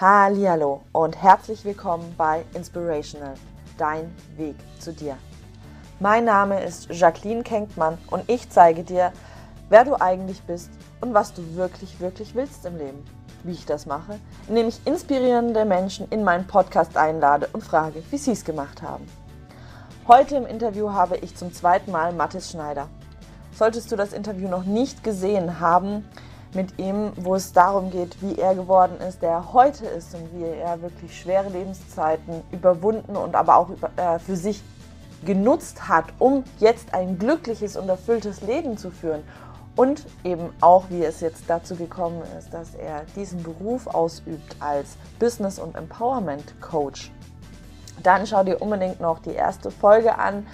Hallo und herzlich willkommen bei Inspirational, dein Weg zu dir. Mein Name ist Jacqueline Kenkmann und ich zeige dir, wer du eigentlich bist und was du wirklich, wirklich willst im Leben. Wie ich das mache, indem ich inspirierende Menschen in meinen Podcast einlade und frage, wie sie es gemacht haben. Heute im Interview habe ich zum zweiten Mal Mathis Schneider. Solltest du das Interview noch nicht gesehen haben, mit ihm, wo es darum geht, wie er geworden ist, der er heute ist und wie er wirklich schwere Lebenszeiten überwunden und aber auch äh, für sich genutzt hat, um jetzt ein glückliches und erfülltes Leben zu führen. Und eben auch, wie es jetzt dazu gekommen ist, dass er diesen Beruf ausübt als Business- und Empowerment-Coach. Dann schau dir unbedingt noch die erste Folge an.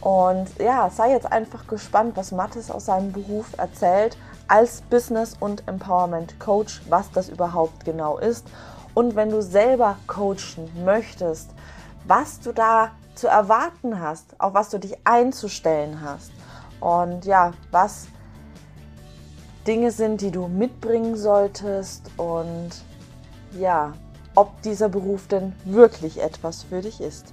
Und ja, sei jetzt einfach gespannt, was Mathis aus seinem Beruf erzählt als Business- und Empowerment-Coach, was das überhaupt genau ist. Und wenn du selber coachen möchtest, was du da zu erwarten hast, auf was du dich einzustellen hast. Und ja, was Dinge sind, die du mitbringen solltest und ja, ob dieser Beruf denn wirklich etwas für dich ist.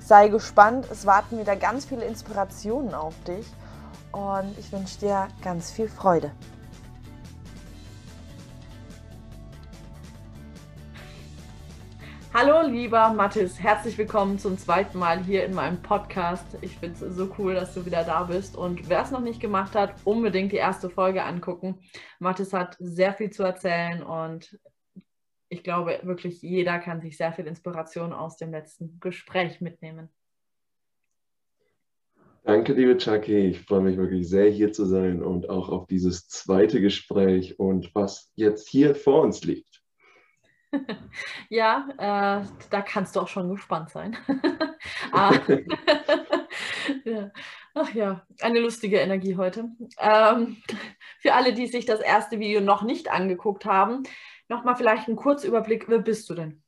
Sei gespannt, es warten wieder ganz viele Inspirationen auf dich und ich wünsche dir ganz viel Freude. Hallo, lieber Mathis, herzlich willkommen zum zweiten Mal hier in meinem Podcast. Ich finde es so cool, dass du wieder da bist. Und wer es noch nicht gemacht hat, unbedingt die erste Folge angucken. Mathis hat sehr viel zu erzählen und ich glaube wirklich, jeder kann sich sehr viel Inspiration aus dem letzten Gespräch mitnehmen. Danke, liebe Chucky. Ich freue mich wirklich sehr, hier zu sein und auch auf dieses zweite Gespräch und was jetzt hier vor uns liegt. ja, äh, da kannst du auch schon gespannt sein. ah, ja. Ach ja, eine lustige Energie heute. Ähm, für alle, die sich das erste Video noch nicht angeguckt haben, nochmal vielleicht ein Kurzüberblick. Wer bist du denn?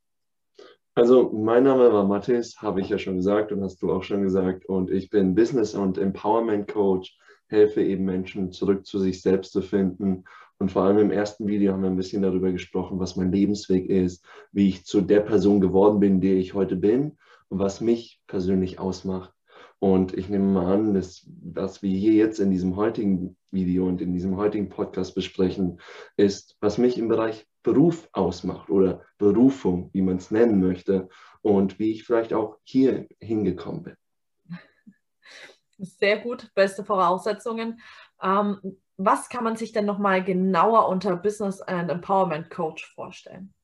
Also, mein Name war Mathis, habe ich ja schon gesagt und hast du auch schon gesagt. Und ich bin Business- und Empowerment Coach, helfe eben Menschen zurück zu sich selbst zu finden und vor allem im ersten Video haben wir ein bisschen darüber gesprochen, was mein Lebensweg ist, wie ich zu der Person geworden bin, die ich heute bin und was mich persönlich ausmacht. Und ich nehme mal an, dass was wir hier jetzt in diesem heutigen Video und in diesem heutigen Podcast besprechen, ist, was mich im Bereich Beruf ausmacht oder Berufung, wie man es nennen möchte, und wie ich vielleicht auch hier hingekommen bin. Sehr gut, beste Voraussetzungen. Ähm, was kann man sich denn nochmal genauer unter Business and Empowerment Coach vorstellen?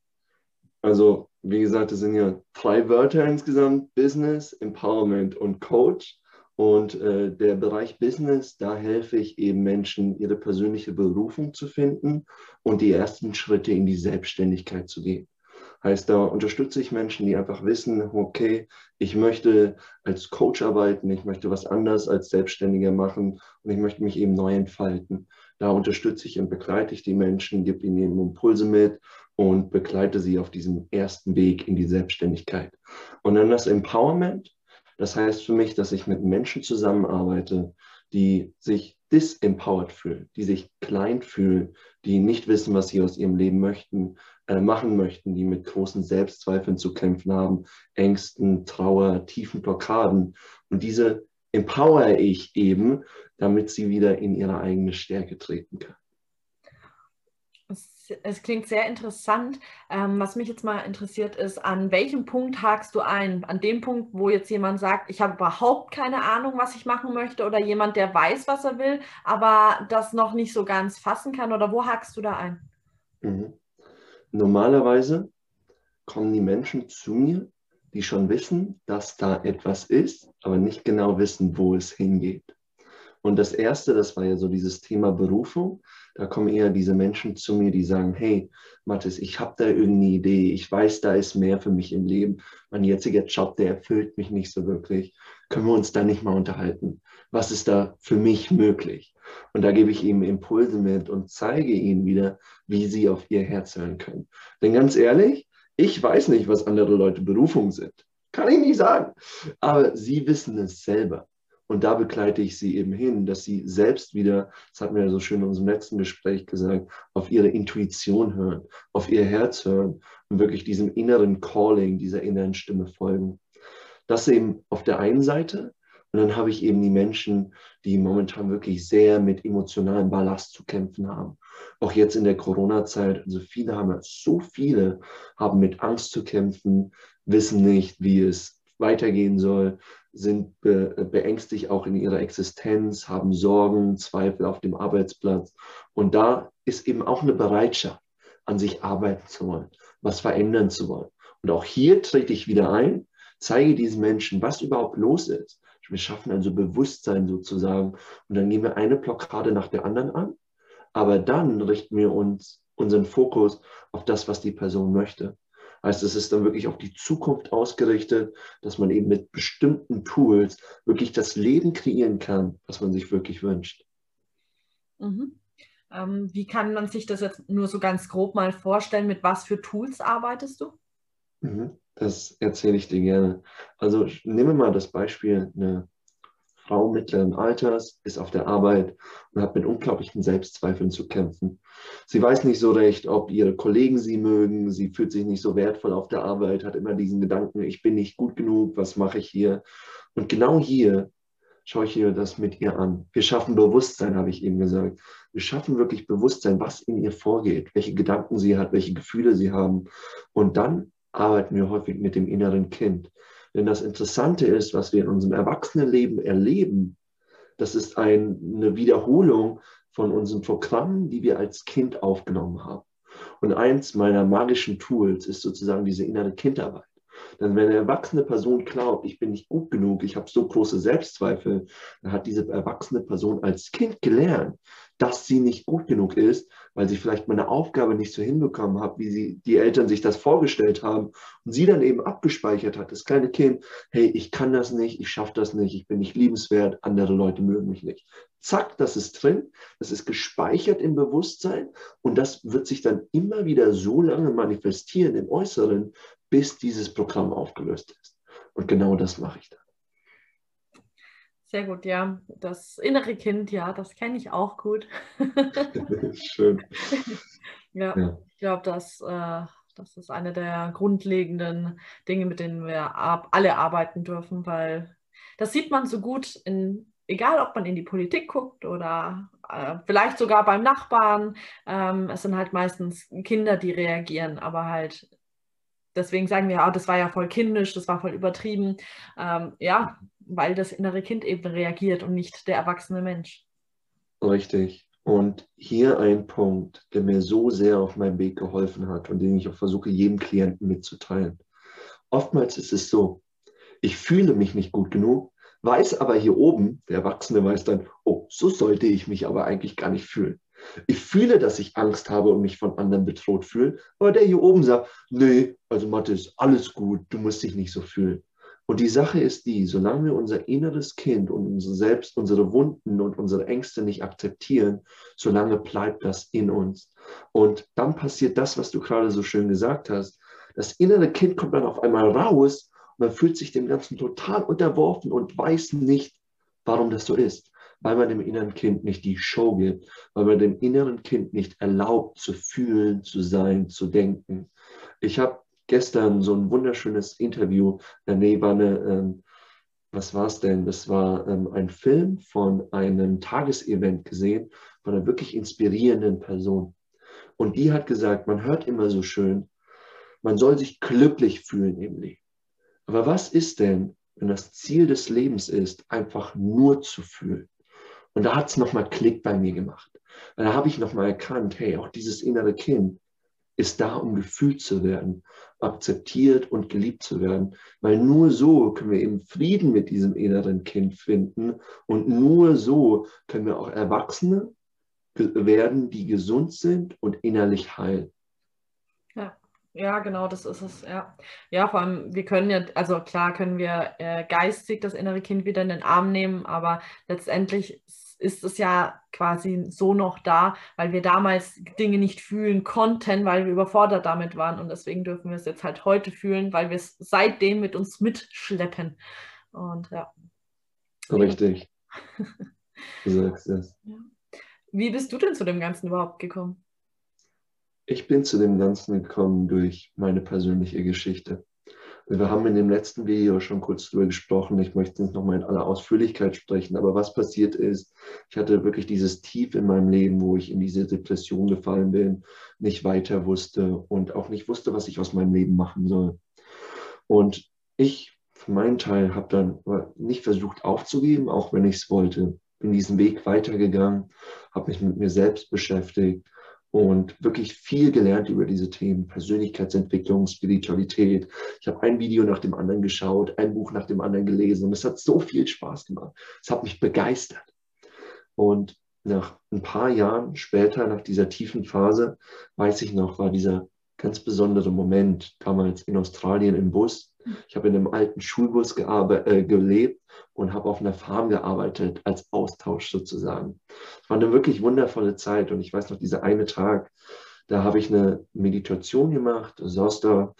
Also, wie gesagt, es sind ja drei Wörter insgesamt: Business, Empowerment und Coach. Und äh, der Bereich Business, da helfe ich eben Menschen, ihre persönliche Berufung zu finden und die ersten Schritte in die Selbstständigkeit zu gehen. Heißt, da unterstütze ich Menschen, die einfach wissen, okay, ich möchte als Coach arbeiten, ich möchte was anderes als Selbstständiger machen und ich möchte mich eben neu entfalten. Da unterstütze ich und begleite ich die Menschen, gebe ihnen eben Impulse mit und begleite sie auf diesem ersten Weg in die Selbstständigkeit. Und dann das Empowerment, das heißt für mich, dass ich mit Menschen zusammenarbeite, die sich disempowered fühlen, die sich klein fühlen, die nicht wissen, was sie aus ihrem Leben möchten, äh, machen möchten, die mit großen Selbstzweifeln zu kämpfen haben, Ängsten, Trauer, tiefen Blockaden. Und diese empower ich eben, damit sie wieder in ihre eigene Stärke treten können. Es, klingt sehr interessant. Ähm, was mich jetzt mal interessiert ist, an welchem Punkt hakst du ein? An dem Punkt, wo jetzt jemand sagt, ich habe überhaupt keine Ahnung, was ich machen möchte, oder jemand, der weiß, was er will, aber das noch nicht so ganz fassen kann, oder wo hakst du da ein? Mhm. Normalerweise kommen die Menschen zu mir, die schon wissen, dass da etwas ist, aber nicht genau wissen, wo es hingeht. Und das Erste, das war ja so dieses Thema Berufung. Da kommen eher diese Menschen zu mir, die sagen, hey, Mathis, ich habe da irgendeine Idee, ich weiß, da ist mehr für mich im Leben. Mein jetziger Job, der erfüllt mich nicht so wirklich. Können wir uns da nicht mal unterhalten? Was ist da für mich möglich? Und da gebe ich ihnen Impulse mit und zeige ihnen wieder, wie sie auf ihr Herz hören können. Denn ganz ehrlich, ich weiß nicht, was andere Leute Berufung sind. Kann ich nicht sagen. Aber sie wissen es selber. Und da begleite ich sie eben hin, dass sie selbst wieder, das hatten wir ja so schön in unserem letzten Gespräch gesagt, auf ihre Intuition hören, auf ihr Herz hören und wirklich diesem inneren Calling, dieser inneren Stimme folgen. Das eben auf der einen Seite. Und dann habe ich eben die Menschen, die momentan wirklich sehr mit emotionalem Ballast zu kämpfen haben. Auch jetzt in der Corona-Zeit, also viele haben, so viele haben mit Angst zu kämpfen, wissen nicht, wie es weitergehen soll, sind be beängstigt auch in ihrer Existenz, haben Sorgen, Zweifel auf dem Arbeitsplatz. Und da ist eben auch eine Bereitschaft, an sich arbeiten zu wollen, was verändern zu wollen. Und auch hier trete ich wieder ein, zeige diesen Menschen, was überhaupt los ist. Wir schaffen also Bewusstsein sozusagen. Und dann gehen wir eine Blockade nach der anderen an. Aber dann richten wir uns unseren Fokus auf das, was die Person möchte. Heißt, es ist dann wirklich auf die Zukunft ausgerichtet, dass man eben mit bestimmten Tools wirklich das Leben kreieren kann, was man sich wirklich wünscht. Mhm. Ähm, wie kann man sich das jetzt nur so ganz grob mal vorstellen? Mit was für Tools arbeitest du? Mhm. Das erzähle ich dir gerne. Also nehme mal das Beispiel eine Frau mittleren Alters, ist auf der Arbeit und hat mit unglaublichen Selbstzweifeln zu kämpfen. Sie weiß nicht so recht, ob ihre Kollegen sie mögen, sie fühlt sich nicht so wertvoll auf der Arbeit, hat immer diesen Gedanken, ich bin nicht gut genug, was mache ich hier? Und genau hier schaue ich ihr das mit ihr an. Wir schaffen Bewusstsein, habe ich eben gesagt. Wir schaffen wirklich Bewusstsein, was in ihr vorgeht, welche Gedanken sie hat, welche Gefühle sie haben. Und dann arbeiten wir häufig mit dem inneren Kind. Denn das Interessante ist, was wir in unserem Erwachsenenleben erleben, das ist ein, eine Wiederholung von unseren Programmen, die wir als Kind aufgenommen haben. Und eins meiner magischen Tools ist sozusagen diese innere Kindarbeit. Denn wenn eine erwachsene Person glaubt, ich bin nicht gut genug, ich habe so große Selbstzweifel, dann hat diese erwachsene Person als Kind gelernt, dass sie nicht gut genug ist, weil sie vielleicht meine Aufgabe nicht so hinbekommen hat, wie sie die Eltern sich das vorgestellt haben und sie dann eben abgespeichert hat, das kleine Kind, hey, ich kann das nicht, ich schaffe das nicht, ich bin nicht liebenswert, andere Leute mögen mich nicht. Zack, das ist drin, das ist gespeichert im Bewusstsein und das wird sich dann immer wieder so lange manifestieren im Äußeren, bis dieses Programm aufgelöst ist. Und genau das mache ich dann. Sehr gut, ja. Das innere Kind, ja, das kenne ich auch gut. Schön. ja, ja, ich glaube, dass äh, das ist eine der grundlegenden Dinge, mit denen wir ab, alle arbeiten dürfen, weil das sieht man so gut in, egal ob man in die Politik guckt oder äh, vielleicht sogar beim Nachbarn. Ähm, es sind halt meistens Kinder, die reagieren, aber halt deswegen sagen wir, ah, das war ja voll kindisch, das war voll übertrieben. Ähm, ja, weil das innere Kind eben reagiert und nicht der erwachsene Mensch. Richtig. Und hier ein Punkt, der mir so sehr auf meinem Weg geholfen hat und den ich auch versuche, jedem Klienten mitzuteilen. Oftmals ist es so, ich fühle mich nicht gut genug, weiß aber hier oben, der Erwachsene weiß dann, oh, so sollte ich mich aber eigentlich gar nicht fühlen. Ich fühle, dass ich Angst habe und mich von anderen bedroht fühle, aber der hier oben sagt, nee, also Mathe ist alles gut, du musst dich nicht so fühlen. Und die Sache ist die, solange wir unser inneres Kind und unsere selbst, unsere Wunden und unsere Ängste nicht akzeptieren, solange bleibt das in uns. Und dann passiert das, was du gerade so schön gesagt hast. Das innere Kind kommt dann auf einmal raus und man fühlt sich dem Ganzen total unterworfen und weiß nicht, warum das so ist. Weil man dem inneren Kind nicht die Show gibt, weil man dem inneren Kind nicht erlaubt zu fühlen, zu sein, zu denken. Ich habe gestern so ein wunderschönes Interview. Äh, nee, war ähm, was war es denn? Das war ähm, ein Film von einem Tagesevent gesehen, von einer wirklich inspirierenden Person. Und die hat gesagt, man hört immer so schön, man soll sich glücklich fühlen im Leben. Aber was ist denn, wenn das Ziel des Lebens ist, einfach nur zu fühlen? Und da hat es nochmal Klick bei mir gemacht. da habe ich nochmal erkannt, hey, auch dieses innere Kind, ist da, um gefühlt zu werden, akzeptiert und geliebt zu werden. Weil nur so können wir eben Frieden mit diesem inneren Kind finden und nur so können wir auch Erwachsene werden, die gesund sind und innerlich heil. Ja. Genau, das ist es. Ja, ja vor allem, wir können ja, also klar können wir äh, geistig das innere Kind wieder in den Arm nehmen, aber letztendlich ist es ja quasi so noch da, weil wir damals Dinge nicht fühlen konnten, weil wir überfordert damit waren. Und deswegen dürfen wir es jetzt halt heute fühlen, weil wir es seitdem mit uns mitschleppen. Und ja. Richtig. Du sagst es. Wie bist du denn zu dem Ganzen überhaupt gekommen? Ich bin zu dem Ganzen gekommen durch meine persönliche Geschichte. Wir haben in dem letzten Video schon kurz darüber gesprochen. Ich möchte nicht nochmal in aller Ausführlichkeit sprechen. Aber was passiert ist, ich hatte wirklich dieses Tief in meinem Leben, wo ich in diese Depression gefallen bin, nicht weiter wusste und auch nicht wusste, was ich aus meinem Leben machen soll. Und ich, für meinen Teil, habe dann nicht versucht aufzugeben, auch wenn ich es wollte. Bin diesen Weg weitergegangen, habe mich mit mir selbst beschäftigt und wirklich viel gelernt über diese Themen, Persönlichkeitsentwicklung, Spiritualität. Ich habe ein Video nach dem anderen geschaut, ein Buch nach dem anderen gelesen und es hat so viel Spaß gemacht. Es hat mich begeistert. Und nach ein paar Jahren später, nach dieser tiefen Phase, weiß ich noch, war dieser ganz besondere Moment damals in Australien im Bus. Ich habe in einem alten Schulbus äh, gelebt und habe auf einer Farm gearbeitet, als Austausch sozusagen. Es war eine wirklich wundervolle Zeit und ich weiß noch, dieser eine Tag, da habe ich eine Meditation gemacht, saß da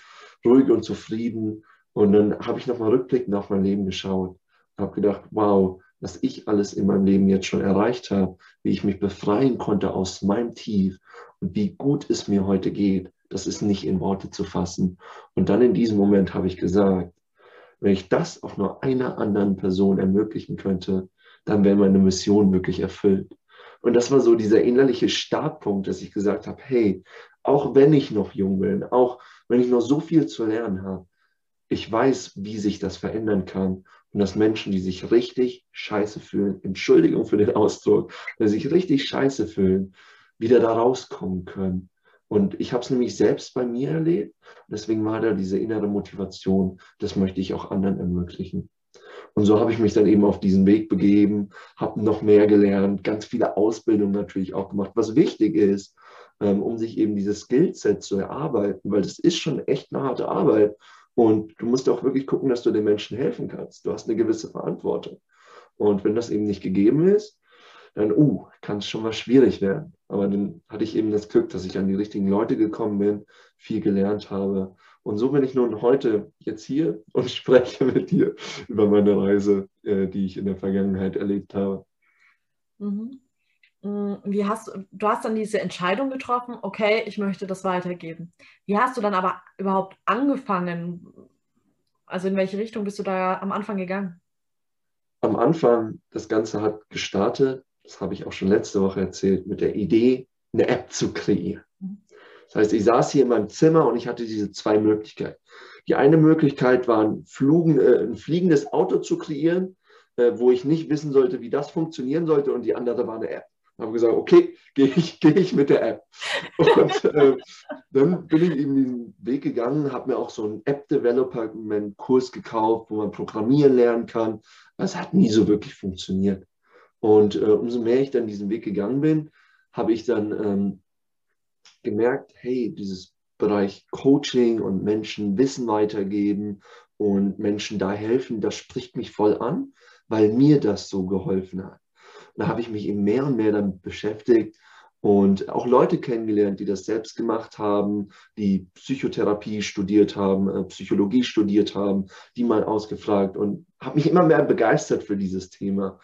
ruhig und zufrieden und dann habe ich nochmal rückblickend auf mein Leben geschaut und habe gedacht, wow, was ich alles in meinem Leben jetzt schon erreicht habe, wie ich mich befreien konnte aus meinem Tief und wie gut es mir heute geht, das ist nicht in Worte zu fassen. Und dann in diesem Moment habe ich gesagt, wenn ich das auch nur einer anderen Person ermöglichen könnte, dann wäre meine Mission wirklich erfüllt. Und das war so dieser innerliche Startpunkt, dass ich gesagt habe, hey, auch wenn ich noch jung bin, auch wenn ich noch so viel zu lernen habe, ich weiß, wie sich das verändern kann und dass Menschen, die sich richtig scheiße fühlen, Entschuldigung für den Ausdruck, die sich richtig scheiße fühlen, wieder da rauskommen können und ich habe es nämlich selbst bei mir erlebt. Deswegen war da diese innere Motivation, das möchte ich auch anderen ermöglichen. Und so habe ich mich dann eben auf diesen Weg begeben, habe noch mehr gelernt, ganz viele Ausbildungen natürlich auch gemacht, was wichtig ist, ähm, um sich eben dieses Skillset zu erarbeiten, weil das ist schon echt eine harte Arbeit. Und du musst auch wirklich gucken, dass du den Menschen helfen kannst. Du hast eine gewisse Verantwortung. Und wenn das eben nicht gegeben ist, dann, uh, kann es schon mal schwierig werden. Aber dann hatte ich eben das Glück, dass ich an die richtigen Leute gekommen bin, viel gelernt habe. Und so bin ich nun heute jetzt hier und spreche mit dir über meine Reise, äh, die ich in der Vergangenheit erlebt habe. Mhm. Mm, wie hast du hast dann diese Entscheidung getroffen, okay, ich möchte das weitergeben. Wie hast du dann aber überhaupt angefangen? Also in welche Richtung bist du da am Anfang gegangen? Am Anfang, das Ganze hat gestartet das habe ich auch schon letzte Woche erzählt, mit der Idee, eine App zu kreieren. Das heißt, ich saß hier in meinem Zimmer und ich hatte diese zwei Möglichkeiten. Die eine Möglichkeit war, ein, Flugen, äh, ein fliegendes Auto zu kreieren, äh, wo ich nicht wissen sollte, wie das funktionieren sollte. Und die andere war eine App. Habe gesagt, okay, gehe ich, geh ich mit der App. Und äh, dann bin ich eben diesen Weg gegangen, habe mir auch so einen App-Developer-Kurs gekauft, wo man programmieren lernen kann. Das hat nie so wirklich funktioniert. Und äh, umso mehr ich dann diesen Weg gegangen bin, habe ich dann ähm, gemerkt, hey, dieses Bereich Coaching und Menschen Wissen weitergeben und Menschen da helfen, das spricht mich voll an, weil mir das so geholfen hat. Und da habe ich mich eben mehr und mehr damit beschäftigt und auch Leute kennengelernt, die das selbst gemacht haben, die Psychotherapie studiert haben, äh, Psychologie studiert haben, die mal ausgefragt und habe mich immer mehr begeistert für dieses Thema.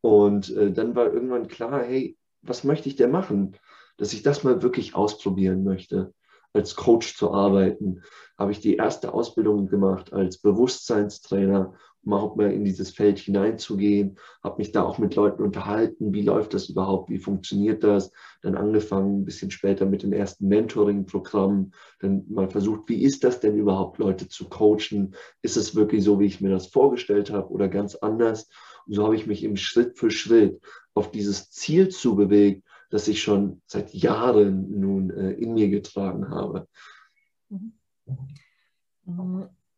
Und äh, dann war irgendwann klar, hey, was möchte ich denn machen? Dass ich das mal wirklich ausprobieren möchte, als Coach zu arbeiten. Habe ich die erste Ausbildung gemacht als Bewusstseinstrainer, auch mal in dieses Feld hineinzugehen. Habe mich da auch mit Leuten unterhalten, wie läuft das überhaupt, wie funktioniert das. Dann angefangen, ein bisschen später mit den ersten Mentoring-Programmen. Dann mal versucht, wie ist das denn überhaupt, Leute zu coachen? Ist es wirklich so, wie ich mir das vorgestellt habe oder ganz anders? Und so habe ich mich eben Schritt für Schritt auf dieses Ziel zubewegt, das ich schon seit Jahren nun äh, in mir getragen habe. Mhm.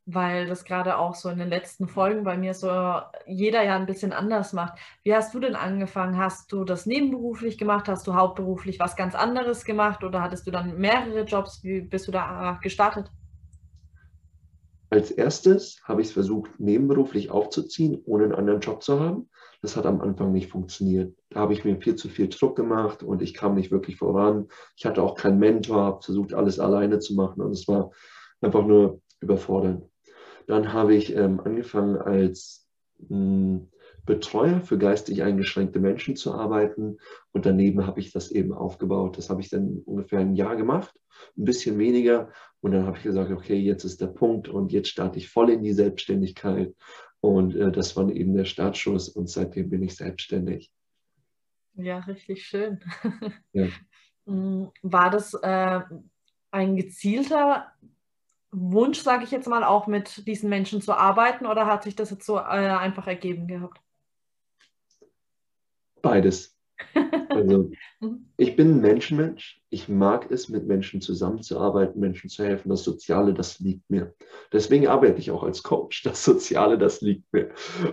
Mhm. Weil das gerade auch so in den letzten Folgen bei mir so jeder ja ein bisschen anders macht. Wie hast du denn angefangen? Hast du das nebenberuflich gemacht? Hast du hauptberuflich was ganz anderes gemacht oder hattest du dann mehrere Jobs? Wie bist du da gestartet? Als erstes habe ich es versucht, nebenberuflich aufzuziehen, ohne einen anderen Job zu haben. Das hat am Anfang nicht funktioniert. Da habe ich mir viel zu viel Druck gemacht und ich kam nicht wirklich voran. Ich hatte auch keinen Mentor, habe versucht, alles alleine zu machen und es war einfach nur überfordernd. Dann habe ich ähm, angefangen als mh, hm, Betreuer für geistig eingeschränkte Menschen zu arbeiten. Und daneben habe ich das eben aufgebaut. Das habe ich dann ungefähr ein Jahr gemacht, ein bisschen weniger. Und dann habe ich gesagt, okay, jetzt ist der Punkt und jetzt starte ich voll in die Selbstständigkeit. Und äh, das war eben der Startschuss und seitdem bin ich selbstständig. Ja, richtig schön. Ja. Mm, war das äh, ein gezielter Wunsch, sage ich jetzt mal, auch mit diesen Menschen zu arbeiten oder hat sich das jetzt so äh, einfach ergeben gehabt? Beides. Also mhm. ich bin ein Menschenmensch. Ich mag es, mit Menschen zusammenzuarbeiten, Menschen zu helfen. Das Soziale, das liegt mir. Deswegen arbeite ich auch als Coach. Das Soziale, das liegt mir.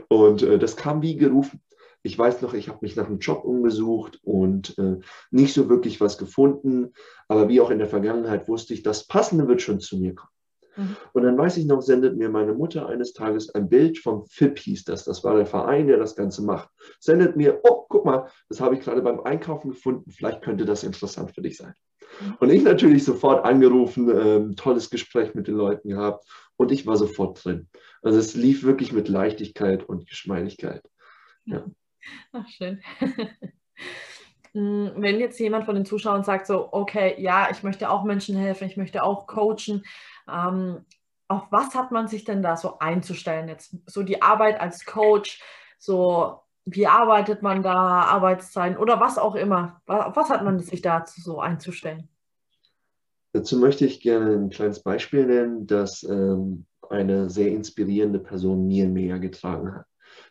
Und äh, das kam wie gerufen. Ich weiß noch, ich habe mich nach einem Job umgesucht und äh, nicht so wirklich was gefunden. Aber wie auch in der Vergangenheit wusste ich, das Passende wird schon zu mir kommen. Mhm. Und dann weiß ich noch, sendet mir meine Mutter eines Tages ein Bild vom FIP, hieß das. Das war der Verein, der das Ganze macht. Sendet mir, oh, guck mal, das habe ich gerade beim Einkaufen gefunden. Vielleicht könnte das interessant für dich sein. Mhm. Und ich natürlich sofort angerufen, ähm, tolles Gespräch mit den Leuten gehabt und ich war sofort drin. Also es lief wirklich mit Leichtigkeit und Geschmeidigkeit. Ja. Ach, schön. Hm, wenn jetzt jemand von den Zuschauern sagt, so, okay, ja, ich möchte auch Menschen helfen, ich möchte auch coachen, ähm, auf was hat man sich denn da so einzustellen? Jetzt so die Arbeit als Coach, so wie arbeitet man da, Arbeitszeiten oder was auch immer. Auf was hat man sich da so einzustellen? Dazu möchte ich gerne ein kleines Beispiel nennen, das ähm, eine sehr inspirierende Person mir näher getragen hat.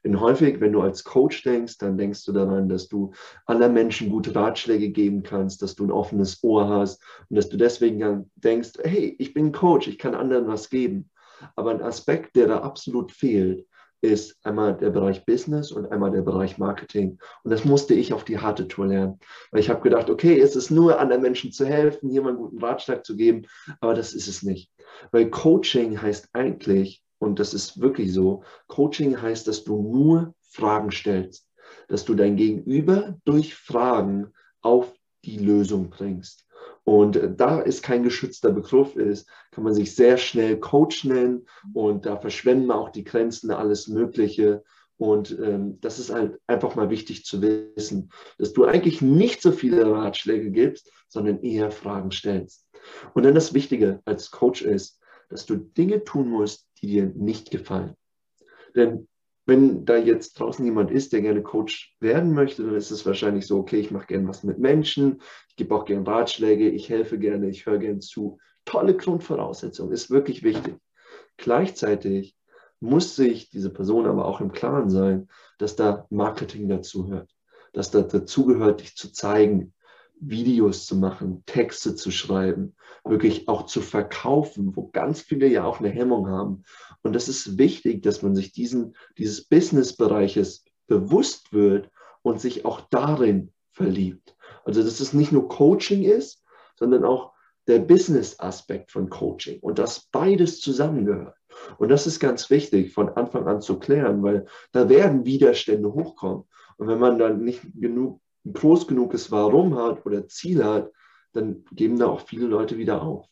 Denn häufig, wenn du als Coach denkst, dann denkst du daran, dass du anderen Menschen gute Ratschläge geben kannst, dass du ein offenes Ohr hast und dass du deswegen denkst, hey, ich bin Coach, ich kann anderen was geben. Aber ein Aspekt, der da absolut fehlt, ist einmal der Bereich Business und einmal der Bereich Marketing. Und das musste ich auf die harte Tour lernen. Weil ich habe gedacht, okay, es ist nur anderen Menschen zu helfen, hier mal einen guten Ratschlag zu geben, aber das ist es nicht. Weil Coaching heißt eigentlich, und das ist wirklich so, Coaching heißt, dass du nur Fragen stellst, dass du dein Gegenüber durch Fragen auf die Lösung bringst. Und äh, da es kein geschützter Begriff ist, kann man sich sehr schnell Coach nennen und da verschwenden auch die Grenzen, alles Mögliche. Und ähm, das ist halt einfach mal wichtig zu wissen, dass du eigentlich nicht so viele Ratschläge gibst, sondern eher Fragen stellst. Und dann das Wichtige als Coach ist, dass du Dinge tun musst, die dir nicht gefallen. Denn wenn da jetzt draußen jemand ist, der gerne Coach werden möchte, dann ist es wahrscheinlich so, okay, ich mache gerne was mit Menschen, ich gebe auch gerne Ratschläge, ich helfe gerne, ich höre gerne zu. Tolle Grundvoraussetzung, ist wirklich wichtig. Gleichzeitig muss sich diese Person aber auch im Klaren sein, dass da Marketing dazugehört, dass da dazugehört, dich zu zeigen, Videos zu machen, Texte zu schreiben, wirklich auch zu verkaufen, wo ganz viele ja auch eine Hemmung haben. Und das ist wichtig, dass man sich diesen, dieses Business-Bereiches bewusst wird und sich auch darin verliebt. Also, dass es nicht nur Coaching ist, sondern auch der Business-Aspekt von Coaching und dass beides zusammengehört. Und das ist ganz wichtig von Anfang an zu klären, weil da werden Widerstände hochkommen. Und wenn man dann nicht genug ein groß genuges Warum hat oder Ziel hat, dann geben da auch viele Leute wieder auf.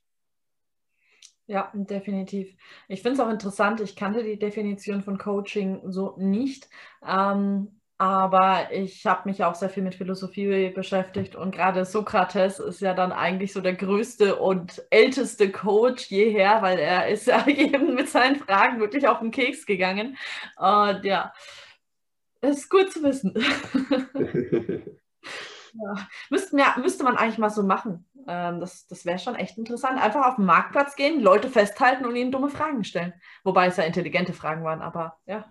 Ja, definitiv. Ich finde es auch interessant, ich kannte die Definition von Coaching so nicht, ähm, aber ich habe mich auch sehr viel mit Philosophie beschäftigt und gerade Sokrates ist ja dann eigentlich so der größte und älteste Coach jeher, weil er ist ja eben mit seinen Fragen wirklich auf den Keks gegangen. Und ja, ist gut zu wissen. Ja. Müssten ja, müsste man eigentlich mal so machen. Ähm, das das wäre schon echt interessant. Einfach auf den Marktplatz gehen, Leute festhalten und ihnen dumme Fragen stellen. Wobei es ja intelligente Fragen waren, aber ja,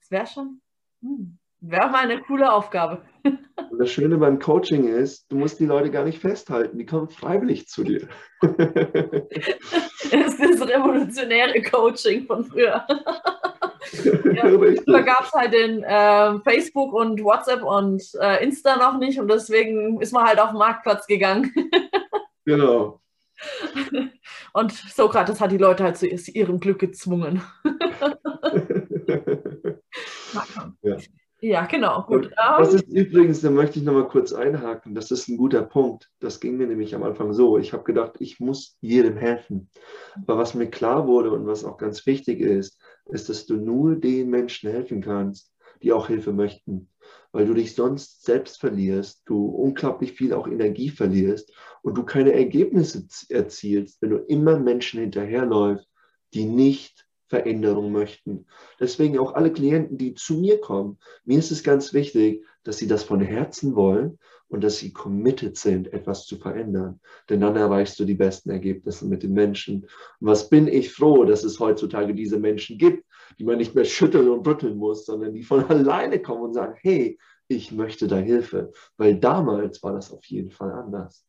das wäre schon. Hm, wäre mal eine coole Aufgabe. Und das Schöne beim Coaching ist, du musst die Leute gar nicht festhalten, die kommen freiwillig zu dir. das ist das revolutionäre Coaching von früher. Da gab es halt den äh, Facebook und WhatsApp und äh, Insta noch nicht und deswegen ist man halt auf den Marktplatz gegangen. genau. Und Sokrates hat die Leute halt zu ihrem Glück gezwungen. ja. ja. genau. Gut. Das ist übrigens, da möchte ich nochmal kurz einhaken, das ist ein guter Punkt. Das ging mir nämlich am Anfang so. Ich habe gedacht, ich muss jedem helfen. Aber was mir klar wurde und was auch ganz wichtig ist, ist, dass du nur den Menschen helfen kannst, die auch Hilfe möchten, weil du dich sonst selbst verlierst, du unglaublich viel auch Energie verlierst und du keine Ergebnisse erzielst, wenn du immer Menschen hinterherläufst, die nicht Veränderung möchten. Deswegen auch alle Klienten, die zu mir kommen, mir ist es ganz wichtig, dass sie das von Herzen wollen und dass sie committed sind, etwas zu verändern. Denn dann erreichst du die besten Ergebnisse mit den Menschen. Und was bin ich froh, dass es heutzutage diese Menschen gibt, die man nicht mehr schütteln und rütteln muss, sondern die von alleine kommen und sagen, hey, ich möchte da Hilfe. Weil damals war das auf jeden Fall anders.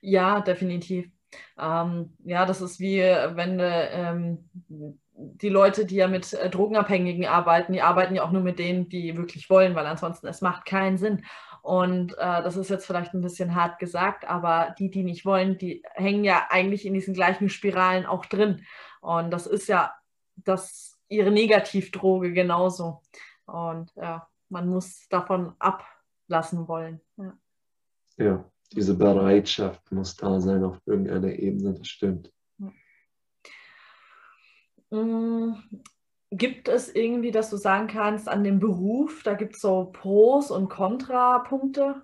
Ja, definitiv. Ähm, ja, das ist wie, wenn du ähm, die Leute, die ja mit äh, Drogenabhängigen arbeiten, die arbeiten ja auch nur mit denen, die wirklich wollen, weil ansonsten es macht keinen Sinn. Und äh, das ist jetzt vielleicht ein bisschen hart gesagt, aber die, die nicht wollen, die hängen ja eigentlich in diesen gleichen Spiralen auch drin. Und das ist ja das, ihre Negativdroge genauso. Und ja, man muss davon ablassen wollen. Ja. ja, diese Bereitschaft muss da sein auf irgendeiner Ebene, das stimmt. Mm, gibt es irgendwie, dass du sagen kannst, an dem Beruf, da gibt es so Pros und Kontrapunkte?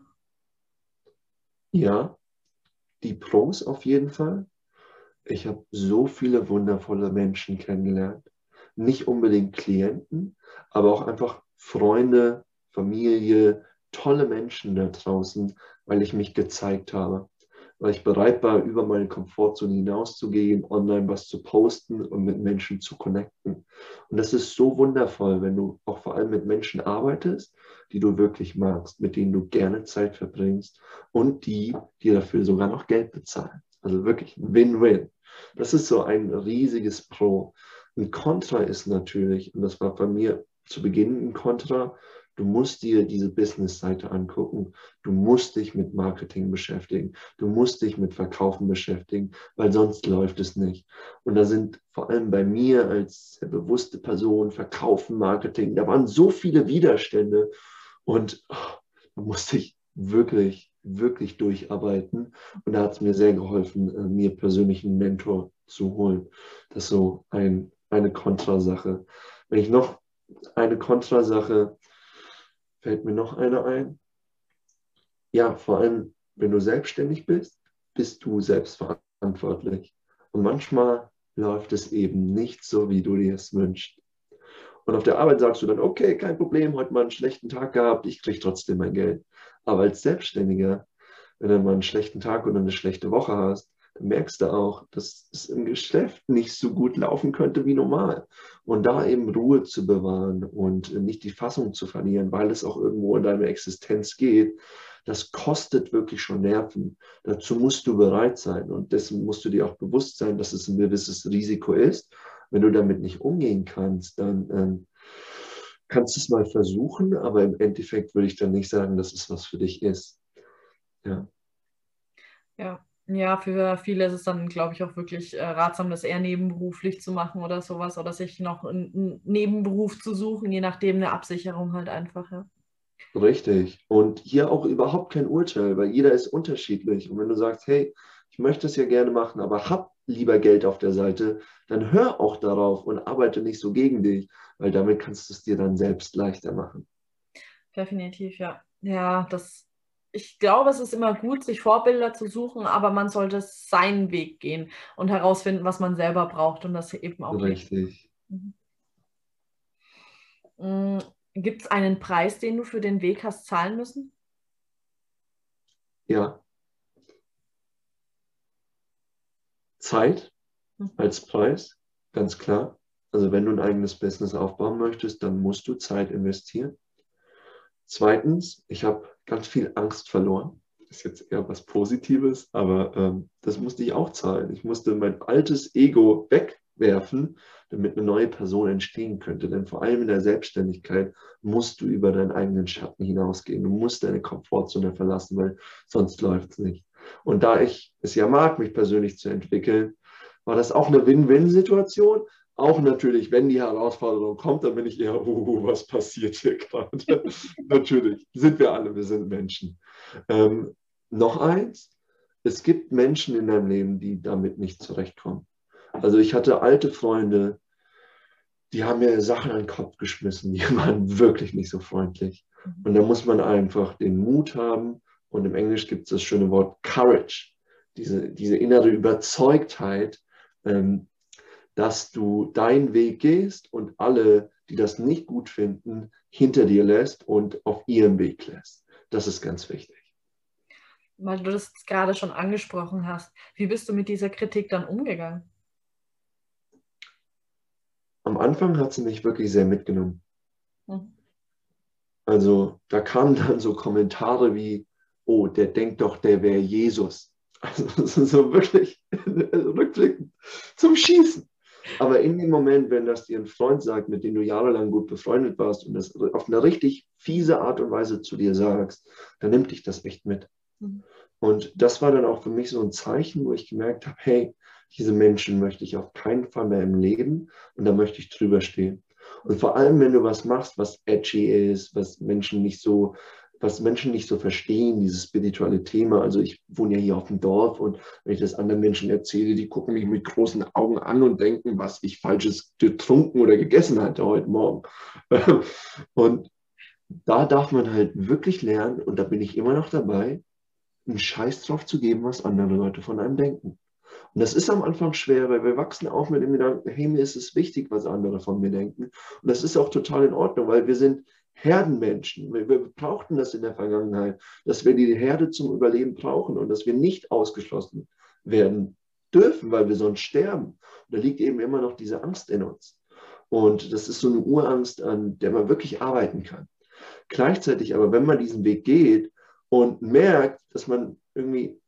Ja, die Pros auf jeden Fall. Ich habe so viele wundervolle Menschen kennengelernt. Nicht unbedingt Klienten, aber auch einfach Freunde, Familie, tolle Menschen da draußen, weil ich mich gezeigt habe weil ich bereit war, über meine Komfortzone hinauszugehen, online was zu posten und mit Menschen zu connecten. Und das ist so wundervoll, wenn du auch vor allem mit Menschen arbeitest, die du wirklich magst, mit denen du gerne Zeit verbringst und die dir dafür sogar noch Geld bezahlen. Also wirklich Win-Win. Das ist so ein riesiges Pro. Ein Contra ist natürlich, und das war bei mir zu Beginn ein Contra, Du musst dir diese Business-Seite angucken. Du musst dich mit Marketing beschäftigen. Du musst dich mit Verkaufen beschäftigen, weil sonst läuft es nicht. Und da sind vor allem bei mir als sehr bewusste Person Verkaufen, Marketing, da waren so viele Widerstände und oh, da musste ich wirklich, wirklich durcharbeiten. Und da hat es mir sehr geholfen, äh, mir persönlich einen Mentor zu holen. Das ist so ein, eine Kontrasache. Wenn ich noch eine Kontrasache Fällt mir noch einer ein? Ja, vor allem, wenn du selbstständig bist, bist du selbstverantwortlich. Und manchmal läuft es eben nicht so, wie du dir es wünschst. Und auf der Arbeit sagst du dann, okay, kein Problem, heute mal einen schlechten Tag gehabt, ich kriege trotzdem mein Geld. Aber als Selbstständiger, wenn du mal einen schlechten Tag oder eine schlechte Woche hast, merkst du auch, dass es im Geschäft nicht so gut laufen könnte wie normal. Und da eben Ruhe zu bewahren und nicht die Fassung zu verlieren, weil es auch irgendwo in deine Existenz geht, das kostet wirklich schon Nerven. Dazu musst du bereit sein und dessen musst du dir auch bewusst sein, dass es ein gewisses Risiko ist. Wenn du damit nicht umgehen kannst, dann ähm, kannst du es mal versuchen, aber im Endeffekt würde ich dann nicht sagen, dass es was für dich ist. Ja. Ja, ja, für viele ist es dann, glaube ich, auch wirklich äh, ratsam, das eher nebenberuflich zu machen oder sowas oder sich noch einen Nebenberuf zu suchen, je nachdem eine Absicherung halt einfach. Ja. Richtig. Und hier auch überhaupt kein Urteil, weil jeder ist unterschiedlich. Und wenn du sagst, hey, ich möchte es ja gerne machen, aber hab lieber Geld auf der Seite, dann hör auch darauf und arbeite nicht so gegen dich, weil damit kannst du es dir dann selbst leichter machen. Definitiv, ja. Ja, das ich glaube, es ist immer gut, sich Vorbilder zu suchen, aber man sollte seinen Weg gehen und herausfinden, was man selber braucht und das eben auch. Richtig. Mhm. Mm, Gibt es einen Preis, den du für den Weg hast zahlen müssen? Ja. Zeit mhm. als Preis, ganz klar. Also wenn du ein eigenes Business aufbauen möchtest, dann musst du Zeit investieren. Zweitens, ich habe ganz viel Angst verloren. Ist jetzt eher was Positives, aber ähm, das musste ich auch zahlen. Ich musste mein altes Ego wegwerfen, damit eine neue Person entstehen könnte. Denn vor allem in der Selbstständigkeit musst du über deinen eigenen Schatten hinausgehen. Du musst deine Komfortzone verlassen, weil sonst läuft es nicht. Und da ich es ja mag, mich persönlich zu entwickeln, war das auch eine Win-Win-Situation, auch natürlich, wenn die Herausforderung kommt, dann bin ich eher, uh, was passiert hier gerade? natürlich, sind wir alle, wir sind Menschen. Ähm, noch eins, es gibt Menschen in deinem Leben, die damit nicht zurechtkommen. Also ich hatte alte Freunde, die haben mir Sachen an den Kopf geschmissen, die waren wirklich nicht so freundlich. Und da muss man einfach den Mut haben. Und im Englisch gibt es das schöne Wort Courage, diese, diese innere Überzeugtheit, ähm, dass du deinen Weg gehst und alle, die das nicht gut finden, hinter dir lässt und auf ihren Weg lässt. Das ist ganz wichtig. Weil du das gerade schon angesprochen hast, wie bist du mit dieser Kritik dann umgegangen? Am Anfang hat sie mich wirklich sehr mitgenommen. Hm. Also da kamen dann so Kommentare wie, oh, der denkt doch, der wäre Jesus. Also so wirklich rückblickend zum Schießen. Aber in dem Moment, wenn das dir ein Freund sagt, mit dem du jahrelang gut befreundet warst und das auf eine richtig fiese Art und Weise zu dir sagst, dann nimmt dich das echt mit. Mhm. Und das war dann auch für mich so ein Zeichen, wo ich gemerkt habe, hey, diese Menschen möchte ich auf keinen Fall mehr im Leben und da möchte ich drüber stehen. Und vor allem, wenn du was machst, was edgy ist, was Menschen nicht so was Menschen nicht so verstehen, dieses spirituelle Thema. Also ich wohne ja hier auf dem Dorf und wenn ich das anderen Menschen erzähle, die gucken mich mit großen Augen an und denken, was ich falsches getrunken oder gegessen hatte heute Morgen. Und da darf man halt wirklich lernen, und da bin ich immer noch dabei, einen Scheiß drauf zu geben, was andere Leute von einem denken. Und das ist am Anfang schwer, weil wir wachsen auch mit dem Gedanken, hey, mir ist es wichtig, was andere von mir denken. Und das ist auch total in Ordnung, weil wir sind Herdenmenschen. Wir, wir brauchten das in der Vergangenheit, dass wir die Herde zum Überleben brauchen und dass wir nicht ausgeschlossen werden dürfen, weil wir sonst sterben. Und da liegt eben immer noch diese Angst in uns. Und das ist so eine Urangst, an der man wirklich arbeiten kann. Gleichzeitig aber, wenn man diesen Weg geht und merkt, dass man irgendwie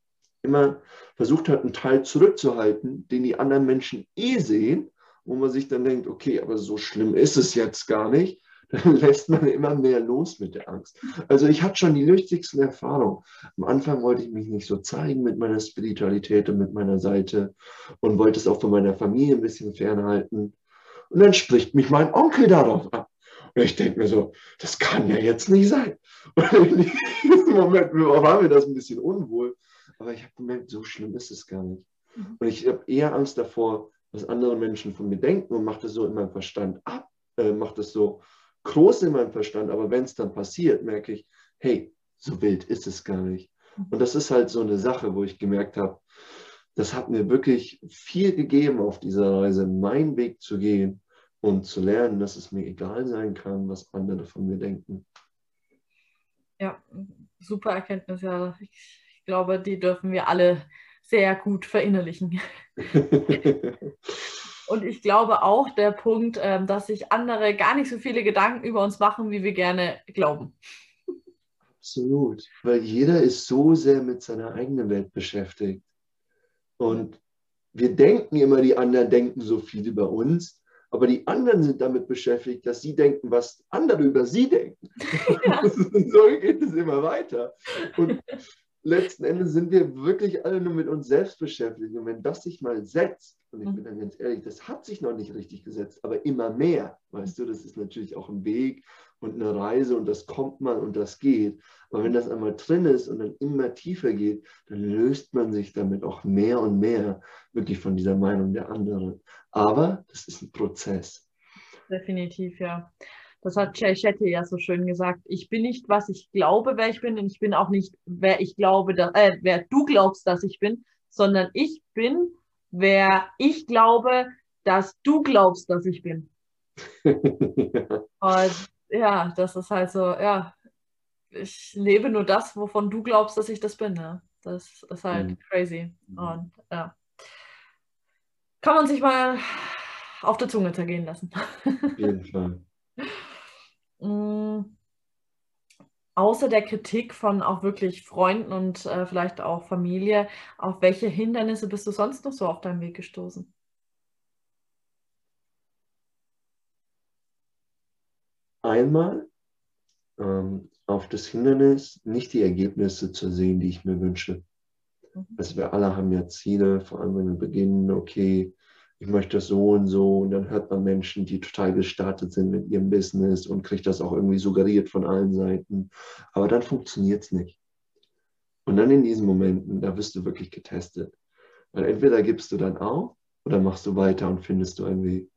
immer versucht hat, einen Teil zurückzuhalten, den die anderen Menschen eh sehen, wo man sich dann denkt, okay, aber so schlimm ist es jetzt gar nicht, dann lässt man immer mehr los mit der Angst. Also ich hatte schon die lustigsten Erfahrungen. Am Anfang wollte ich mich nicht so zeigen mit meiner Spiritualität und mit meiner Seite und wollte es auch von meiner Familie ein bisschen fernhalten. Und dann spricht mich mein Onkel darauf an. Und ich denke mir so, das kann ja jetzt nicht sein. Und in diesem Moment war mir das ein bisschen unwohl. Aber ich habe gemerkt, so schlimm ist es gar nicht. Mhm. Und ich habe eher Angst davor, was andere Menschen von mir denken und mache das so in meinem Verstand ab, äh, mache das so groß in meinem Verstand, aber wenn es dann passiert, merke ich, hey, so wild ist es gar nicht. Und das ist halt so eine Sache, wo ich gemerkt habe, das hat mir wirklich viel gegeben auf dieser Reise, meinen Weg zu gehen und zu lernen, dass es mir egal sein kann, was andere von mir denken. Ja, super Erkenntnis, ja. Ich glaube, die dürfen wir alle sehr gut verinnerlichen. Und ich glaube auch der Punkt, ähm, dass sich andere gar nicht so viele Gedanken über uns machen, wie wir gerne glauben. Absolut, weil jeder ist so sehr mit seiner eigenen Welt beschäftigt. Und wir denken immer, die anderen denken so viel über uns, aber die anderen sind damit beschäftigt, dass sie denken, was andere über sie denken. Ja. so geht es immer weiter. Und letzten Endes sind wir wirklich alle nur mit uns selbst beschäftigt. Und wenn das sich mal setzt, und ich mhm. bin dann ganz ehrlich, das hat sich noch nicht richtig gesetzt, aber immer mehr, weißt du, das ist natürlich auch ein Weg und eine Reise und das kommt mal und das geht. Aber wenn das einmal drin ist und dann immer tiefer geht, dann löst man sich damit auch mehr und mehr wirklich von dieser Meinung der anderen. Aber das ist ein Prozess. Definitiv, ja. Das hat Jay Shetty ja so schön gesagt. Ich bin nicht, was ich glaube, wer ich bin, und ich bin auch nicht, wer ich glaube, dass, äh, wer du glaubst, dass ich bin, sondern ich bin, wer ich glaube, dass du glaubst, dass ich bin. und ja, das ist halt so, ja, ich lebe nur das, wovon du glaubst, dass ich das bin. Ne? Das ist halt mhm. crazy. Und ja. Kann man sich mal auf der Zunge zergehen lassen. Auf jeden Fall. Mm, außer der Kritik von auch wirklich Freunden und äh, vielleicht auch Familie, auf welche Hindernisse bist du sonst noch so auf deinem Weg gestoßen? Einmal ähm, auf das Hindernis, nicht die Ergebnisse zu sehen, die ich mir wünsche. Mhm. Also wir alle haben ja Ziele, vor allem wenn wir beginnen, okay, ich möchte das so und so. Und dann hört man Menschen, die total gestartet sind mit ihrem Business und kriegt das auch irgendwie suggeriert von allen Seiten. Aber dann funktioniert es nicht. Und dann in diesen Momenten, da wirst du wirklich getestet. Weil entweder gibst du dann auf oder machst du weiter und findest du einen Weg.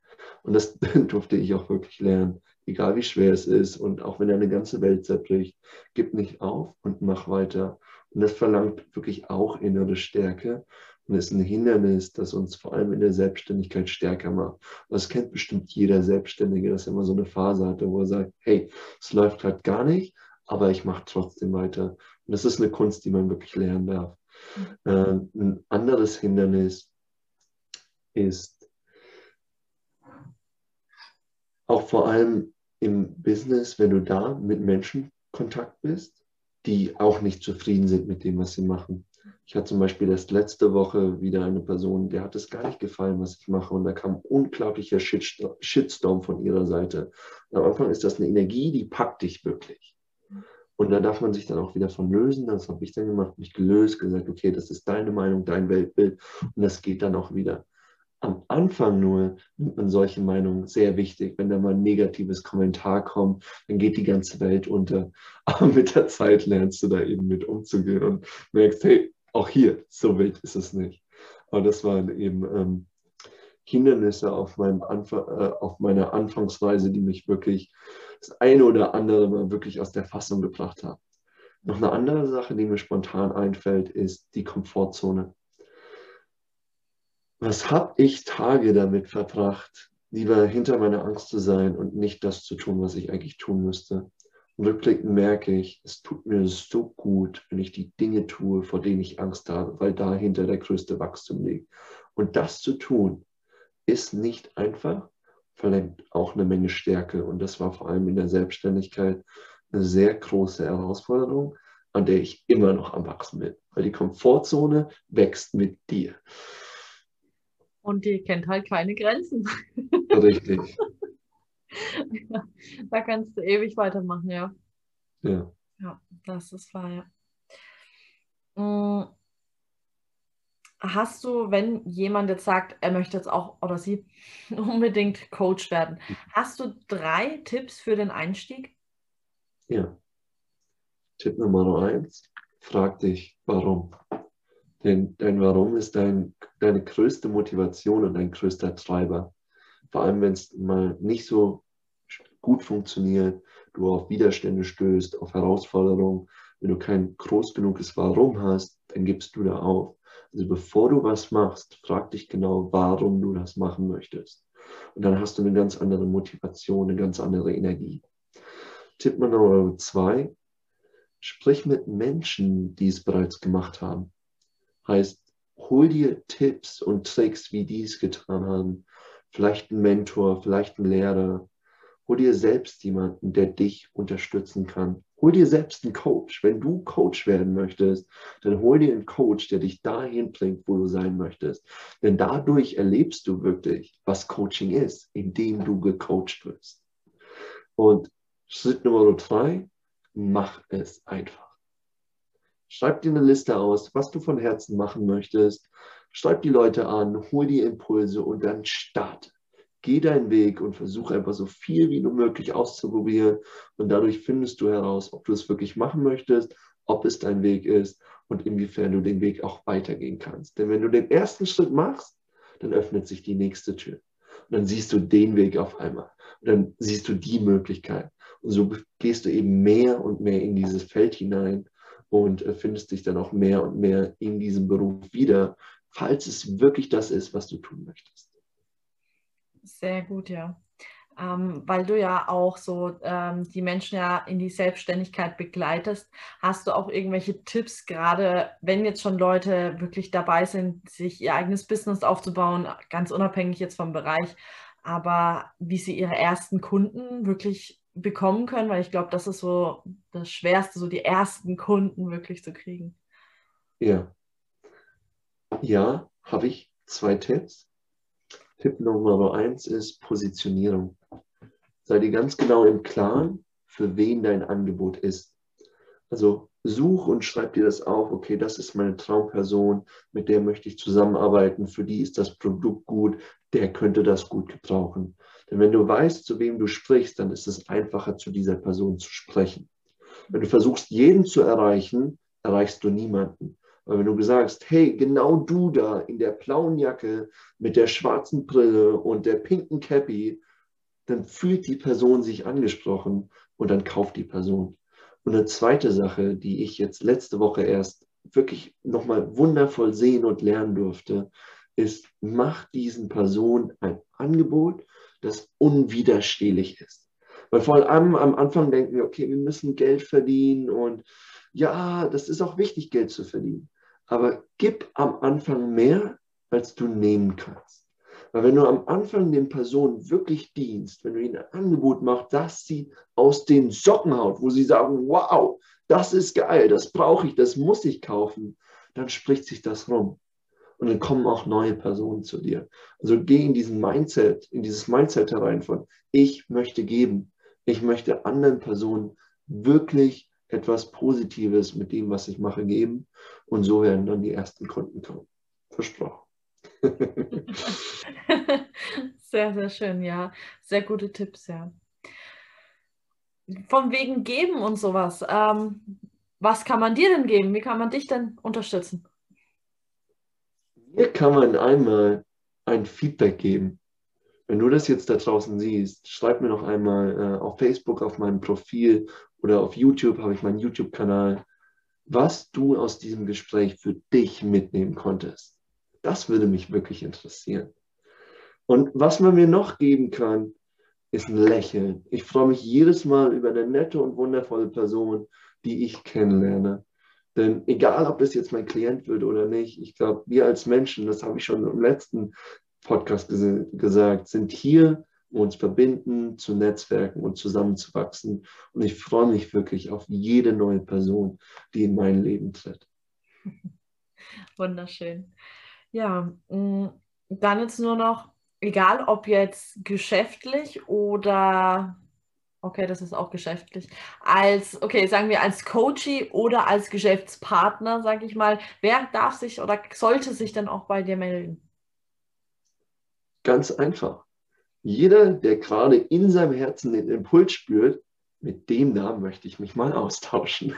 Und das durfte ich auch wirklich lernen, egal wie schwer es ist und auch wenn eine ganze Welt zerbricht, gib nicht auf und mach weiter. Und das verlangt wirklich auch innere Stärke und ist ein Hindernis, das uns vor allem in der Selbstständigkeit stärker macht. Das kennt bestimmt jeder Selbstständige, dass er immer so eine Phase hatte, wo er sagt, hey, es läuft gerade gar nicht, aber ich mache trotzdem weiter. Und das ist eine Kunst, die man wirklich lernen darf. Mhm. Äh, ein anderes Hindernis ist auch vor allem im Business, wenn du da mit Menschen Kontakt bist, die auch nicht zufrieden sind mit dem, was sie machen. Ich hatte zum Beispiel erst letzte Woche wieder eine Person, der hat es gar nicht gefallen, was ich mache. Und da kam unglaublicher Shitstorm von ihrer Seite. Und am Anfang ist das eine Energie, die packt dich wirklich. Und da darf man sich dann auch wieder von lösen. Das habe ich dann gemacht, mich gelöst, gesagt, okay, das ist deine Meinung, dein Weltbild. Und das geht dann auch wieder. Am Anfang nur nimmt man solche Meinungen sehr wichtig. Wenn da mal ein negatives Kommentar kommt, dann geht die ganze Welt unter. Aber mit der Zeit lernst du da eben mit umzugehen und merkst, hey, auch hier, so wild ist es nicht. Aber das waren eben ähm, Hindernisse auf, meinem Anfang, äh, auf meiner Anfangsweise, die mich wirklich das eine oder andere Mal wirklich aus der Fassung gebracht haben. Noch eine andere Sache, die mir spontan einfällt, ist die Komfortzone. Was habe ich Tage damit verbracht, lieber hinter meiner Angst zu sein und nicht das zu tun, was ich eigentlich tun müsste? Rückblickend merke ich, es tut mir so gut, wenn ich die Dinge tue, vor denen ich Angst habe, weil dahinter der größte Wachstum liegt. Und das zu tun, ist nicht einfach, verlangt auch eine Menge Stärke. Und das war vor allem in der Selbstständigkeit eine sehr große Herausforderung, an der ich immer noch am Wachsen bin, weil die Komfortzone wächst mit dir. Und die kennt halt keine Grenzen. Richtig. da kannst du ewig weitermachen, ja. Ja. Ja, das ist wahr, ja. Mm. Hast du, wenn jemand jetzt sagt, er möchte jetzt auch oder sie unbedingt Coach werden, hast du drei Tipps für den Einstieg? Ja. Tipp Nummer eins, frag dich, warum. Denn dein Warum ist dein, deine größte Motivation und dein größter Treiber. Vor allem, wenn es mal nicht so gut funktioniert, du auf Widerstände stößt, auf Herausforderungen. Wenn du kein groß genuges Warum hast, dann gibst du da auf. Also bevor du was machst, frag dich genau, warum du das machen möchtest. Und dann hast du eine ganz andere Motivation, eine ganz andere Energie. Tipp Nummer zwei, sprich mit Menschen, die es bereits gemacht haben. Heißt, hol dir Tipps und Tricks, wie die es getan haben. Vielleicht ein Mentor, vielleicht ein Lehrer, Hol dir selbst jemanden, der dich unterstützen kann. Hol dir selbst einen Coach. Wenn du Coach werden möchtest, dann hol dir einen Coach, der dich dahin bringt, wo du sein möchtest. Denn dadurch erlebst du wirklich, was Coaching ist, indem du gecoacht wirst. Und Schritt Nummer drei, mach es einfach. Schreib dir eine Liste aus, was du von Herzen machen möchtest. Schreib die Leute an, hol die Impulse und dann starte geh deinen Weg und versuche einfach so viel wie nur möglich auszuprobieren. Und dadurch findest du heraus, ob du es wirklich machen möchtest, ob es dein Weg ist und inwiefern du den Weg auch weitergehen kannst. Denn wenn du den ersten Schritt machst, dann öffnet sich die nächste Tür. Und dann siehst du den Weg auf einmal. Und dann siehst du die Möglichkeit. Und so gehst du eben mehr und mehr in dieses Feld hinein und äh, findest dich dann auch mehr und mehr in diesem Beruf wieder, falls es wirklich das ist, was du tun möchtest. Sehr gut, ja. Ähm, weil du ja auch so ähm, die Menschen ja in die Selbstständigkeit begleitest, hast du auch irgendwelche Tipps, gerade wenn jetzt schon Leute wirklich dabei sind, sich ihr eigenes Business aufzubauen, ganz unabhängig jetzt vom Bereich, aber wie sie ihre ersten Kunden wirklich bekommen können, weil ich glaube, das ist so das Schwerste, so die ersten Kunden wirklich zu kriegen. Ja. Ja, habe ich zwei Tipps. Tipp Nummer eins ist Positionierung. Sei dir ganz genau im Klaren, für wen dein Angebot ist. Also such und schreib dir das auf, okay, das ist meine Traumperson, mit der möchte ich zusammenarbeiten, für die ist das Produkt gut, der könnte das gut gebrauchen. Denn wenn du weißt, zu wem du sprichst, dann ist es einfacher, zu dieser Person zu sprechen. Wenn du versuchst, jeden zu erreichen, erreichst du niemanden. Weil wenn du sagst, hey, genau du da in der blauen Jacke mit der schwarzen Brille und der pinken Cappy, dann fühlt die Person sich angesprochen und dann kauft die Person. Und eine zweite Sache, die ich jetzt letzte Woche erst wirklich nochmal wundervoll sehen und lernen durfte, ist, mach diesen Personen ein Angebot, das unwiderstehlich ist. Weil vor allem am Anfang denken wir, okay, wir müssen Geld verdienen und ja, das ist auch wichtig, Geld zu verdienen. Aber gib am Anfang mehr, als du nehmen kannst. Weil wenn du am Anfang den Personen wirklich dienst, wenn du ihnen ein Angebot machst, dass sie aus den Socken haut, wo sie sagen, wow, das ist geil, das brauche ich, das muss ich kaufen, dann spricht sich das rum. Und dann kommen auch neue Personen zu dir. Also geh in diesen Mindset, in dieses Mindset herein von, ich möchte geben. Ich möchte anderen Personen wirklich etwas Positives mit dem, was ich mache, geben. Und so werden dann die ersten Kunden kommen. Versprochen. sehr, sehr schön, ja. Sehr gute Tipps, ja. Von wegen geben und sowas. Ähm, was kann man dir denn geben? Wie kann man dich denn unterstützen? Mir kann man einmal ein Feedback geben. Wenn du das jetzt da draußen siehst, schreib mir noch einmal äh, auf Facebook, auf meinem Profil oder auf YouTube, habe ich meinen YouTube-Kanal, was du aus diesem Gespräch für dich mitnehmen konntest. Das würde mich wirklich interessieren. Und was man mir noch geben kann, ist ein Lächeln. Ich freue mich jedes Mal über eine nette und wundervolle Person, die ich kennenlerne. Denn egal, ob das jetzt mein Klient wird oder nicht, ich glaube, wir als Menschen, das habe ich schon im letzten Podcast ges gesagt, sind hier, uns verbinden, zu Netzwerken und zusammenzuwachsen. Und ich freue mich wirklich auf jede neue Person, die in mein Leben tritt. Wunderschön. Ja, mm, dann jetzt nur noch, egal ob jetzt geschäftlich oder Okay, das ist auch geschäftlich. Als, okay, sagen wir als Coachie oder als Geschäftspartner, sage ich mal, wer darf sich oder sollte sich dann auch bei dir melden? Ganz einfach. Jeder, der gerade in seinem Herzen den Impuls spürt, mit dem da möchte ich mich mal austauschen.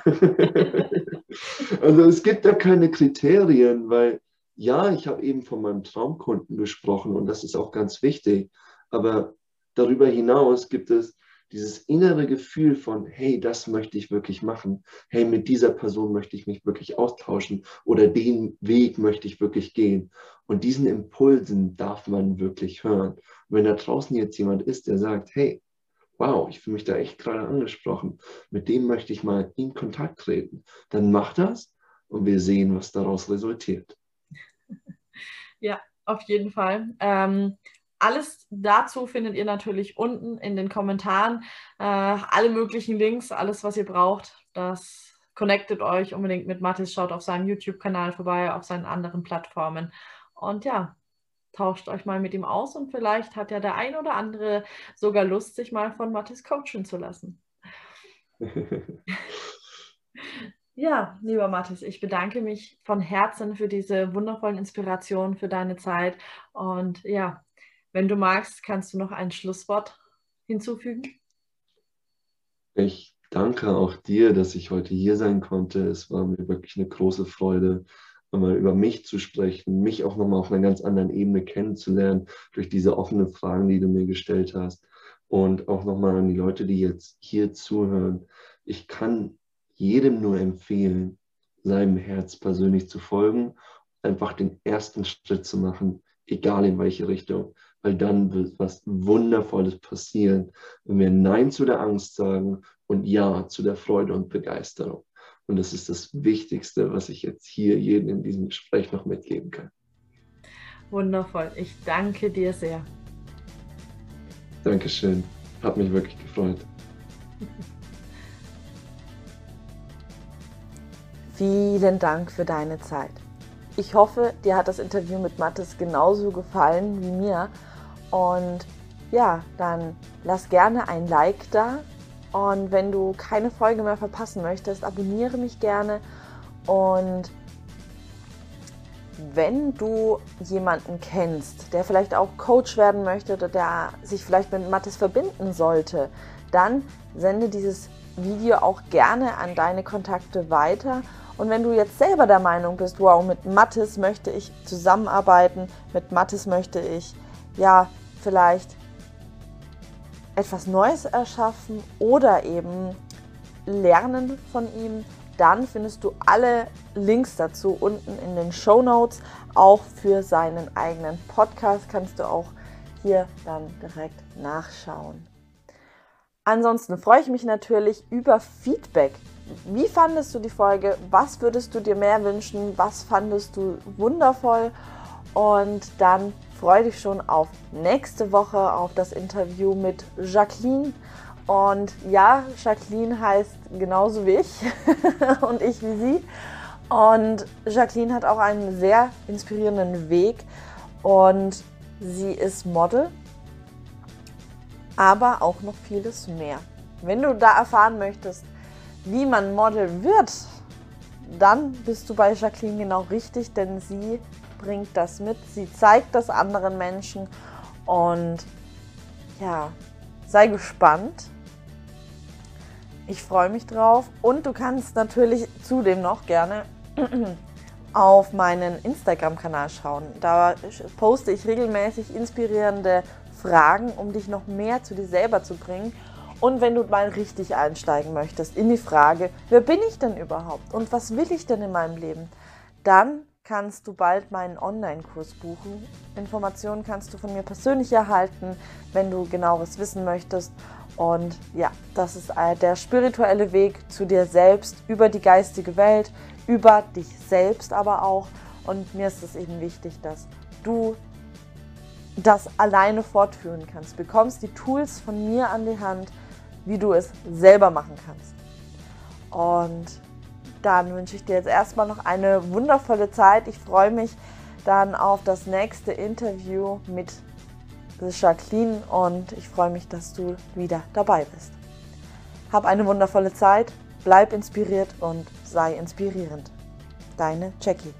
also es gibt da keine Kriterien, weil ja, ich habe eben von meinem Traumkunden gesprochen und das ist auch ganz wichtig. Aber darüber hinaus gibt es dieses innere Gefühl von, hey, das möchte ich wirklich machen, hey, mit dieser Person möchte ich mich wirklich austauschen oder den Weg möchte ich wirklich gehen. Und diesen Impulsen darf man wirklich hören. Und wenn da draußen jetzt jemand ist, der sagt, hey, wow, ich fühle mich da echt gerade angesprochen, mit dem möchte ich mal in Kontakt treten, dann mach das und wir sehen, was daraus resultiert. Ja, auf jeden Fall. Ähm, alles dazu findet ihr natürlich unten in den Kommentaren. Äh, alle möglichen Links, alles, was ihr braucht. Das connectet euch unbedingt mit Mathis. Schaut auf seinem YouTube-Kanal vorbei, auf seinen anderen Plattformen. Und ja, tauscht euch mal mit ihm aus und vielleicht hat ja der ein oder andere sogar Lust, sich mal von Mathis coachen zu lassen. Ja, lieber Mathis, ich bedanke mich von Herzen für diese wundervollen Inspirationen, für deine Zeit. Und ja, wenn du magst, kannst du noch ein Schlusswort hinzufügen? Ich danke auch dir, dass ich heute hier sein konnte. Es war mir wirklich eine große Freude, einmal über mich zu sprechen, mich auch nochmal auf einer ganz anderen Ebene kennenzulernen, durch diese offenen Fragen, die du mir gestellt hast. Und auch nochmal an die Leute, die jetzt hier zuhören. Ich kann jedem nur empfehlen, seinem Herz persönlich zu folgen, einfach den ersten Schritt zu machen, egal in welche Richtung weil dann wird was Wundervolles passieren, wenn wir Nein zu der Angst sagen und Ja zu der Freude und Begeisterung. Und das ist das Wichtigste, was ich jetzt hier jedem in diesem Gespräch noch mitgeben kann. Wundervoll. Ich danke dir sehr. Dankeschön. Hat mich wirklich gefreut. Vielen Dank für deine Zeit. Ich hoffe, dir hat das Interview mit Mathis genauso gefallen wie mir. Und ja, dann lass gerne ein Like da. Und wenn du keine Folge mehr verpassen möchtest, abonniere mich gerne. Und wenn du jemanden kennst, der vielleicht auch Coach werden möchte oder der sich vielleicht mit Mathis verbinden sollte, dann sende dieses Video auch gerne an deine Kontakte weiter Und wenn du jetzt selber der Meinung bist, wow, mit Mathis möchte ich zusammenarbeiten, mit Mathis möchte ich ja vielleicht etwas Neues erschaffen oder eben lernen von ihm, dann findest du alle Links dazu unten in den Show Notes. Auch für seinen eigenen Podcast kannst du auch hier dann direkt nachschauen. Ansonsten freue ich mich natürlich über Feedback. Wie fandest du die Folge? Was würdest du dir mehr wünschen? Was fandest du wundervoll? Und dann freue dich schon auf nächste Woche auf das Interview mit Jacqueline. Und ja, Jacqueline heißt genauso wie ich und ich wie sie. Und Jacqueline hat auch einen sehr inspirierenden Weg und sie ist Model, aber auch noch vieles mehr. Wenn du da erfahren möchtest, wie man Model wird, dann bist du bei Jacqueline genau richtig, denn sie bringt das mit, sie zeigt das anderen Menschen und ja, sei gespannt. Ich freue mich drauf und du kannst natürlich zudem noch gerne auf meinen Instagram-Kanal schauen. Da poste ich regelmäßig inspirierende Fragen, um dich noch mehr zu dir selber zu bringen. Und wenn du mal richtig einsteigen möchtest in die Frage, wer bin ich denn überhaupt und was will ich denn in meinem Leben, dann kannst du bald meinen Online-Kurs buchen. Informationen kannst du von mir persönlich erhalten, wenn du genaueres wissen möchtest. Und ja, das ist der spirituelle Weg zu dir selbst, über die geistige Welt, über dich selbst aber auch. Und mir ist es eben wichtig, dass du das alleine fortführen kannst. Bekommst die Tools von mir an die Hand, wie du es selber machen kannst. Und dann wünsche ich dir jetzt erstmal noch eine wundervolle Zeit. Ich freue mich dann auf das nächste Interview mit Jacqueline und ich freue mich, dass du wieder dabei bist. Hab eine wundervolle Zeit, bleib inspiriert und sei inspirierend. Deine Jackie.